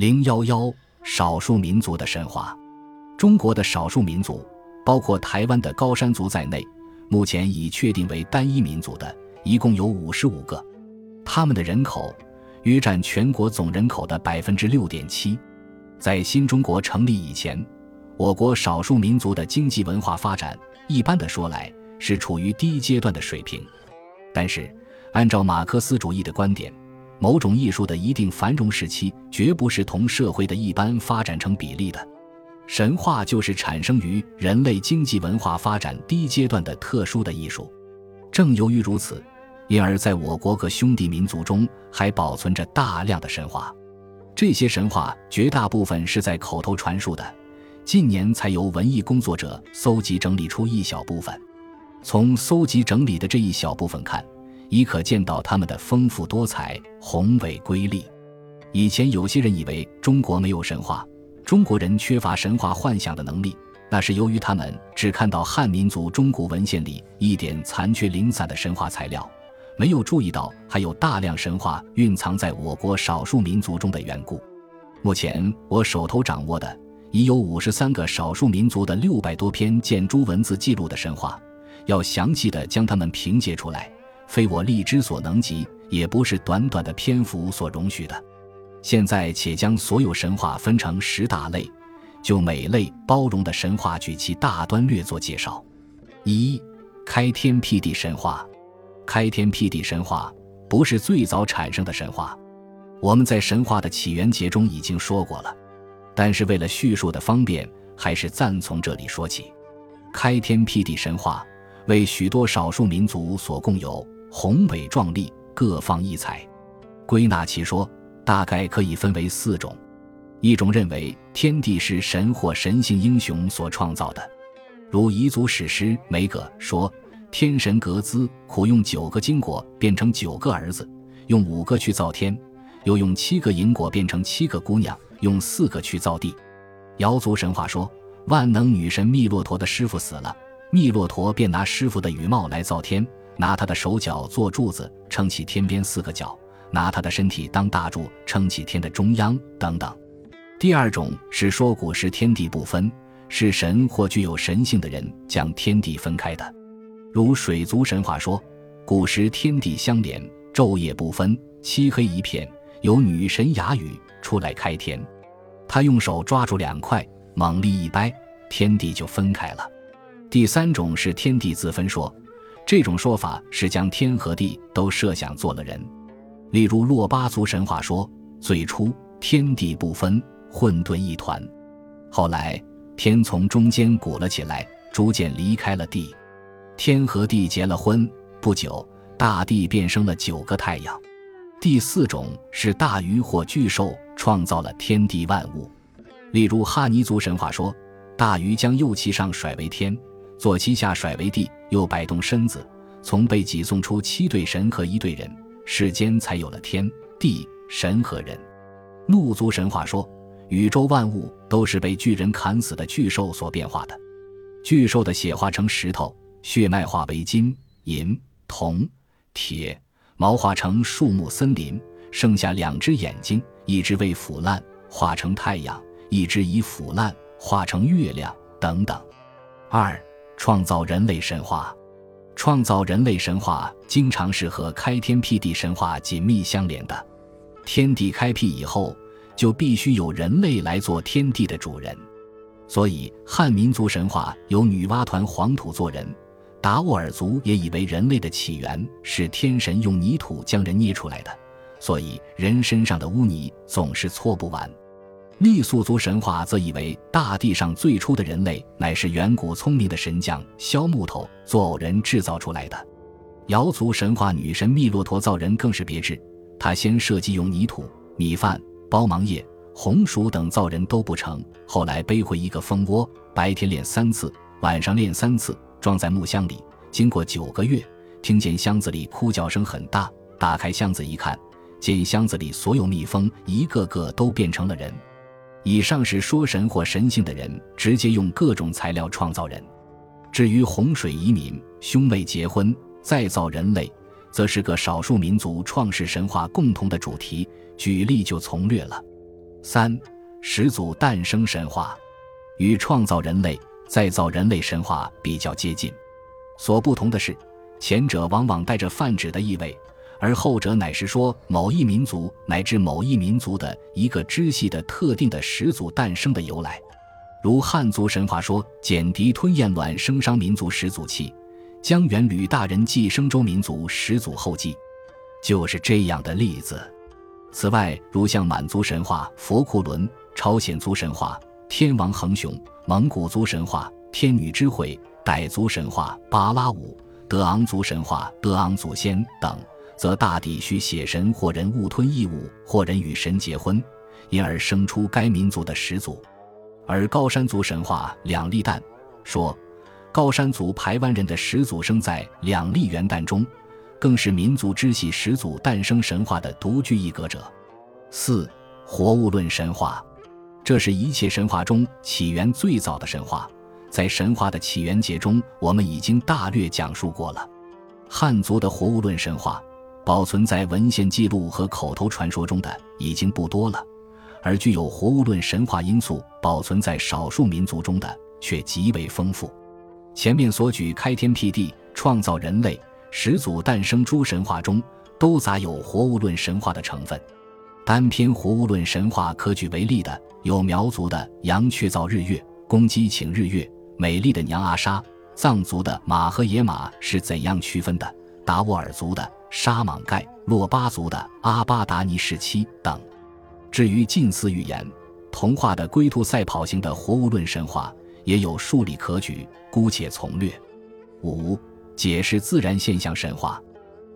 零幺幺少数民族的神话。中国的少数民族，包括台湾的高山族在内，目前已确定为单一民族的，一共有五十五个。他们的人口约占全国总人口的百分之六点七。在新中国成立以前，我国少数民族的经济文化发展，一般的说来是处于低阶段的水平。但是，按照马克思主义的观点，某种艺术的一定繁荣时期，绝不是同社会的一般发展成比例的。神话就是产生于人类经济文化发展低阶段的特殊的艺术。正由于如此，因而在我国各兄弟民族中还保存着大量的神话。这些神话绝大部分是在口头传述的，近年才由文艺工作者搜集整理出一小部分。从搜集整理的这一小部分看，已可见到他们的丰富多彩、宏伟瑰丽。以前有些人以为中国没有神话，中国人缺乏神话幻想的能力，那是由于他们只看到汉民族中古文献里一点残缺零散的神话材料，没有注意到还有大量神话蕴藏在我国少数民族中的缘故。目前我手头掌握的已有五十三个少数民族的六百多篇建诸文字记录的神话，要详细的将它们评解出来。非我力之所能及，也不是短短的篇幅所容许的。现在且将所有神话分成十大类，就每类包容的神话举其大端略作介绍。一、开天辟地神话。开天辟地神话不是最早产生的神话，我们在神话的起源节中已经说过了，但是为了叙述的方便，还是暂从这里说起。开天辟地神话为许多少数民族所共有。宏伟壮丽，各方异彩。归纳其说，大概可以分为四种：一种认为天地是神或神性英雄所创造的，如彝族史诗《梅葛》说，天神格兹苦用九个金果变成九个儿子，用五个去造天，又用七个银果变成七个姑娘，用四个去造地。瑶族神话说，万能女神密洛陀的师傅死了，密洛陀便拿师傅的羽毛来造天。拿他的手脚做柱子撑起天边四个角，拿他的身体当大柱撑起天的中央等等。第二种是说古时天地不分，是神或具有神性的人将天地分开的，如水族神话说，古时天地相连，昼夜不分，漆黑一片，有女神雅语出来开天，他用手抓住两块，猛力一掰，天地就分开了。第三种是天地自分说。这种说法是将天和地都设想做了人，例如洛巴族神话说，最初天地不分，混沌一团，后来天从中间鼓了起来，逐渐离开了地，天和地结了婚，不久大地变生了九个太阳。第四种是大鱼或巨兽创造了天地万物，例如哈尼族神话说，大鱼将右鳍上甩为天。左膝下甩为地，又摆动身子，从背脊送出七对神和一对人，世间才有了天地神和人。怒族神话说，宇宙万物都是被巨人砍死的巨兽所变化的，巨兽的血化成石头，血脉化为金银铜铁，毛化成树木森林，剩下两只眼睛，一只未腐烂化成太阳，一只已腐烂化成月亮等等。二。创造人类神话，创造人类神话经常是和开天辟地神话紧密相连的。天地开辟以后，就必须有人类来做天地的主人。所以汉民族神话有女娲团黄土做人，达斡尔族也以为人类的起源是天神用泥土将人捏出来的，所以人身上的污泥总是搓不完。傈僳族神话则以为大地上最初的人类乃是远古聪明的神将削木头做偶人制造出来的。瑶族神话女神密骆驼造人更是别致，她先设计用泥土、米饭、苞芒叶、红薯等造人都不成，后来背回一个蜂窝，白天练三次，晚上练三次，装在木箱里。经过九个月，听见箱子里哭叫声很大，打开箱子一看，见箱子里所有蜜蜂一个个都变成了人。以上是说神或神性的人直接用各种材料创造人，至于洪水移民、兄妹结婚、再造人类，则是个少数民族创世神话共同的主题。举例就从略了。三、始祖诞生神话与创造人类、再造人类神话比较接近，所不同的是，前者往往带着泛指的意味，而后者乃是说某一民族乃至某一民族的一个支系的特定的始祖诞生的由来。如汉族神话说，简狄吞咽卵生商民族始祖期，江源吕大人祭生周民族始祖后继，就是这样的例子。此外，如像满族神话佛库伦、朝鲜族神话天王恒雄、蒙古族神话天女之会、傣族神话巴拉舞、德昂族神话德昂祖先等，则大抵需血神或人误吞异物，或人与神结婚，因而生出该民族的始祖。而高山族神话两粒蛋说，高山族排湾人的始祖生在两粒元旦中，更是民族支系始祖诞生神话的独具一格者。四活物论神话，这是一切神话中起源最早的神话，在神话的起源节中，我们已经大略讲述过了。汉族的活物论神话，保存在文献记录和口头传说中的已经不多了。而具有活物论神话因素保存在少数民族中的却极为丰富。前面所举开天辟地、创造人类、始祖诞生诸神话中，都杂有活物论神话的成分。单篇活物论神话可举为例的有苗族的羊雀造日月，公鸡请日月，美丽的娘阿莎；藏族的马和野马是怎样区分的；达斡尔族的沙莽盖，洛巴族的阿巴达尼时期等。至于近似寓言、童话的龟兔赛跑型的活物论神话，也有数例可举，姑且从略。五、解释自然现象神话。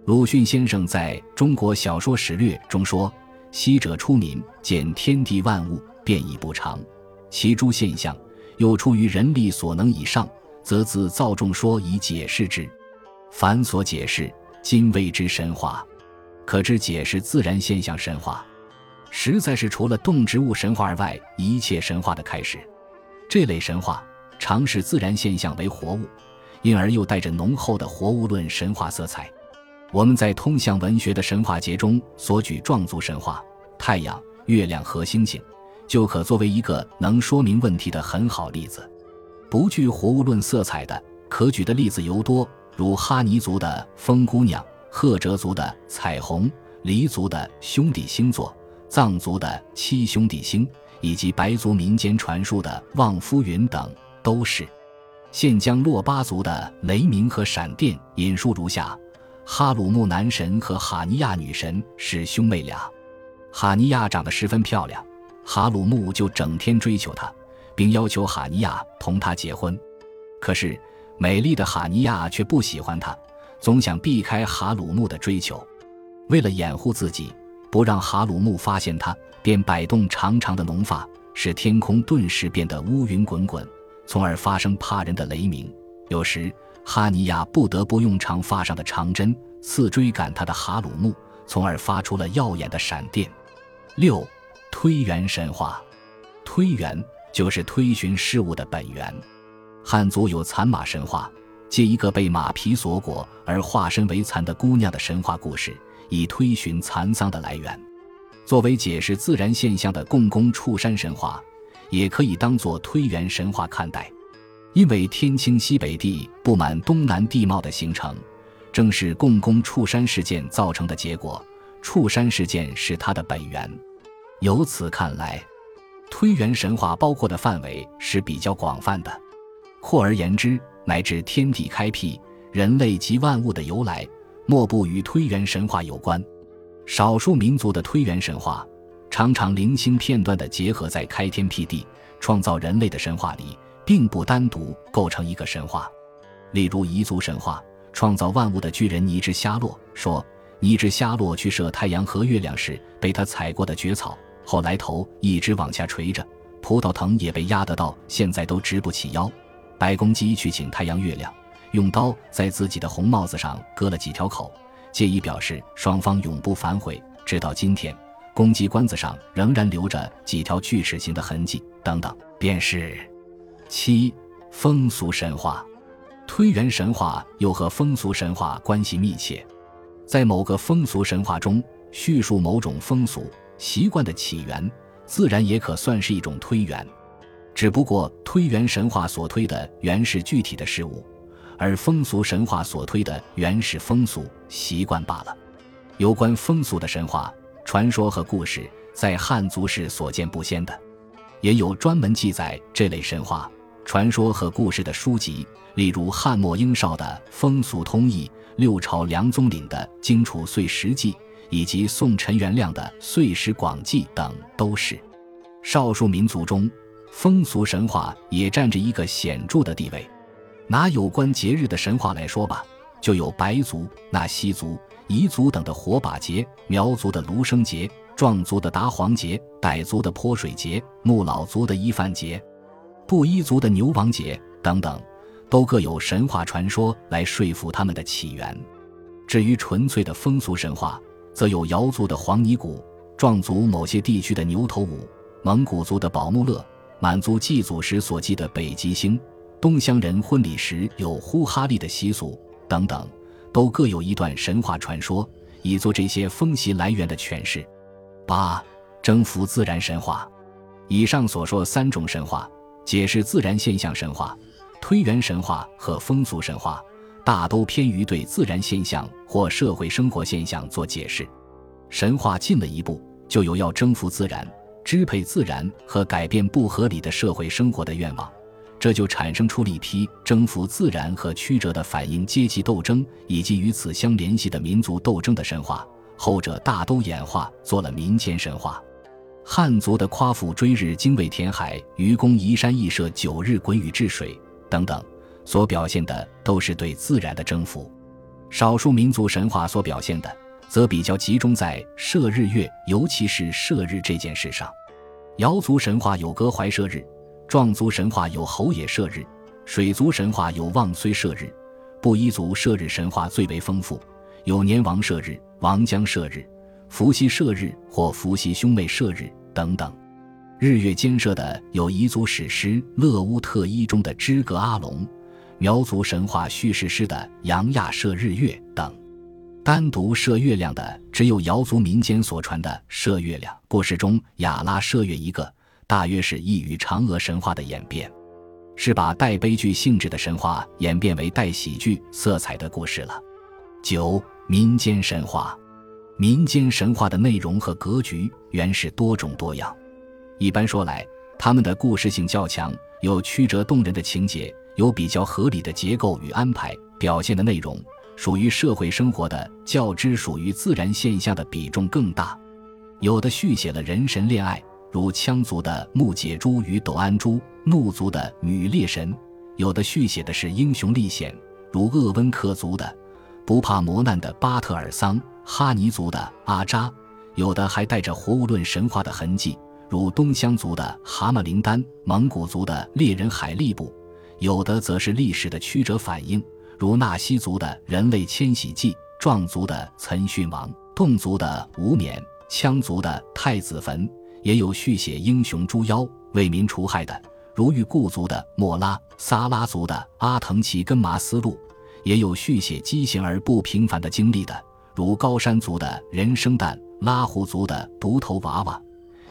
鲁迅先生在中国小说史略中说：“昔者出民，见天地万物，便已不常，其诸现象又出于人力所能以上，则自造众说以解释之。凡所解释，今谓之神话。可知解释自然现象神话。”实在是除了动植物神话而外，一切神话的开始。这类神话常视自然现象为活物，因而又带着浓厚的活物论神话色彩。我们在通向文学的神话节中所举壮族神话，太阳、月亮和星星，就可作为一个能说明问题的很好例子。不具活物论色彩的，可举的例子尤多，如哈尼族的风姑娘、赫哲族的彩虹、黎族的兄弟星座。藏族的七兄弟星，以及白族民间传说的望夫云等，都是。现将珞巴族的雷鸣和闪电引述如下：哈鲁木男神和哈尼亚女神是兄妹俩，哈尼亚长得十分漂亮，哈鲁木就整天追求她，并要求哈尼亚同他结婚。可是美丽的哈尼亚却不喜欢他，总想避开哈鲁木的追求。为了掩护自己。不让哈鲁木发现他，便摆动长长的浓发，使天空顿时变得乌云滚滚，从而发生怕人的雷鸣。有时哈尼亚不得不用长发上的长针刺追赶他的哈鲁木，从而发出了耀眼的闪电。六推原神话，推原就是推寻事物的本源。汉族有残马神话，借一个被马皮所裹而化身为蚕的姑娘的神话故事。以推寻蚕桑的来源，作为解释自然现象的共工触山神话，也可以当作推原神话看待。因为天清西北地不满东南地貌的形成，正是共工触山事件造成的结果。触山事件是它的本源。由此看来，推原神话包括的范围是比较广泛的。扩而言之，乃至天地开辟、人类及万物的由来。莫不与推原神话有关。少数民族的推原神话，常常零星片段地结合在开天辟地、创造人类的神话里，并不单独构成一个神话。例如彝族神话，创造万物的巨人尼之夏洛说，尼之夏洛去射太阳和月亮时，被他踩过的蕨草，后来头一直往下垂着，葡萄藤也被压得到现在都直不起腰。白公鸡去请太阳月亮。用刀在自己的红帽子上割了几条口，借以表示双方永不反悔。直到今天，公鸡冠子上仍然留着几条锯齿形的痕迹。等等，便是七风俗神话。推原神话又和风俗神话关系密切，在某个风俗神话中叙述某种风俗习惯的起源，自然也可算是一种推圆。只不过推圆神话所推的原是具体的事物，而风俗神话所推的原是风俗习惯罢了。有关风俗的神话传说和故事，在汉族是所见不鲜的，也有专门记载这类神话传说和故事的书籍，例如汉末英少的《风俗通义》，六朝梁宗懔的《荆楚岁时记》，以及宋陈元亮的《岁时广记》等，都是少数民族中。风俗神话也占着一个显著的地位。拿有关节日的神话来说吧，就有白族、纳西族、彝族等的火把节，苗族的芦笙节，壮族的达黄节，傣族的泼水节，木老族的伊饭节，布依族的牛王节等等，都各有神话传说来说服他们的起源。至于纯粹的风俗神话，则有瑶族的黄泥鼓，壮族某些地区的牛头舞，蒙古族的宝木勒。满族祭祖时所祭的北极星，东乡人婚礼时有呼哈利的习俗等等，都各有一段神话传说，以做这些风习来源的诠释。八、征服自然神话。以上所说三种神话，解释自然现象神话、推原神话和风俗神话，大都偏于对自然现象或社会生活现象做解释。神话进了一步，就有要征服自然。支配自然和改变不合理的社会生活的愿望，这就产生出了一批征服自然和曲折的反映阶级斗争以及与此相联系的民族斗争的神话。后者大都演化做了民间神话。汉族的夸父追日、精卫填海、愚公移山、羿射九日、鲧禹治水等等，所表现的都是对自然的征服。少数民族神话所表现的。则比较集中在射日月，尤其是射日这件事上。瑶族神话有歌怀射日，壮族神话有侯也射日，水族神话有望虽射日，布依族射日神话最为丰富，有年王射日、王将射日、伏羲射日或伏羲兄妹射日等等。日月兼射的有彝族史诗《勒乌特伊》中的支格阿龙，苗族神话叙事诗的杨亚射日月等。单独射月亮的只有瑶族民间所传的射月亮故事中雅拉射月一个，大约是异于嫦娥神话的演变，是把带悲剧性质的神话演变为带喜剧色彩的故事了。九民间神话，民间神话的内容和格局原是多种多样。一般说来，他们的故事性较强，有曲折动人的情节，有比较合理的结构与安排，表现的内容。属于社会生活的较之属于自然现象的比重更大，有的续写了人神恋爱，如羌族的木解珠与斗安珠；怒族的女猎神；有的续写的是英雄历险，如鄂温克族的不怕磨难的巴特尔桑，哈尼族的阿扎；有的还带着活物论神话的痕迹，如东乡族的蛤蟆灵丹，蒙古族的猎人海力布；有的则是历史的曲折反应。如纳西族的人类迁徙记，壮族的岑逊王，侗族的无冕，羌族的太子坟，也有续写英雄诛妖、为民除害的，如玉固族的莫拉，撒拉族的阿腾奇根麻思路，也有续写畸形而不平凡的经历的，如高山族的人生蛋，拉祜族的独头娃娃，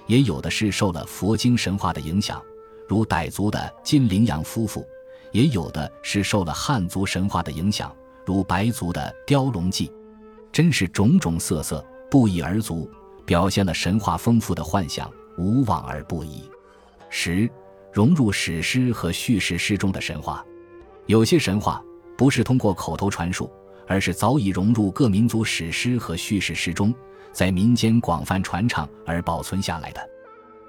也有的是受了佛经神话的影响，如傣族的金羚羊夫妇。也有的是受了汉族神话的影响，如白族的《雕龙记》，真是种种色色，不一而足，表现了神话丰富的幻想，无往而不已。十融入史诗和叙事诗中的神话，有些神话不是通过口头传述，而是早已融入各民族史诗和叙事诗中，在民间广泛传唱而保存下来的。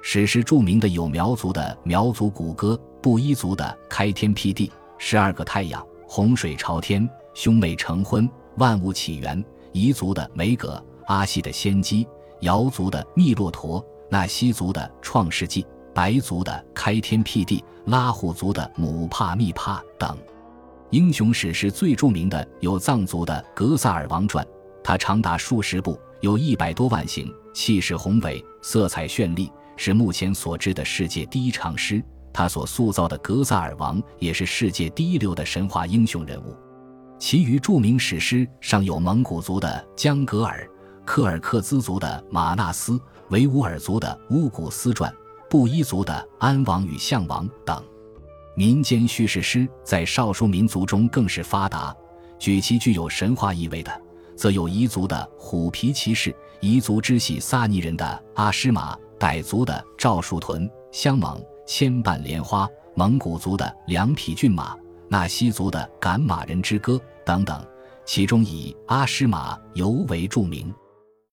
史诗著名的有苗族的苗族古歌。布依族的开天辟地、十二个太阳、洪水朝天、兄妹成婚、万物起源；彝族的梅格、阿西的先机；瑶族的密洛陀、纳西族的创世纪；白族的开天辟地、拉祜族的姆帕密帕等。英雄史诗最著名的有藏族的《格萨尔王传》，它长达数十部，有一百多万行，气势宏伟，色彩绚丽，是目前所知的世界第一长诗。他所塑造的格萨尔王也是世界第一流的神话英雄人物。其余著名史诗尚有蒙古族的江格尔、柯尔克孜族的马纳斯、维吾尔族的《乌古斯传》、布依族的《安王与象王》等。民间叙事诗在少数民族中更是发达，举其具有神话意味的，则有彝族的《虎皮骑士》，彝族支系撒尼人的《阿诗玛》，傣族的《赵树屯》、香蟒、牵绊莲花，蒙古族的《两匹骏马》，纳西族的《赶马人之歌》等等，其中以《阿诗玛》尤为著名。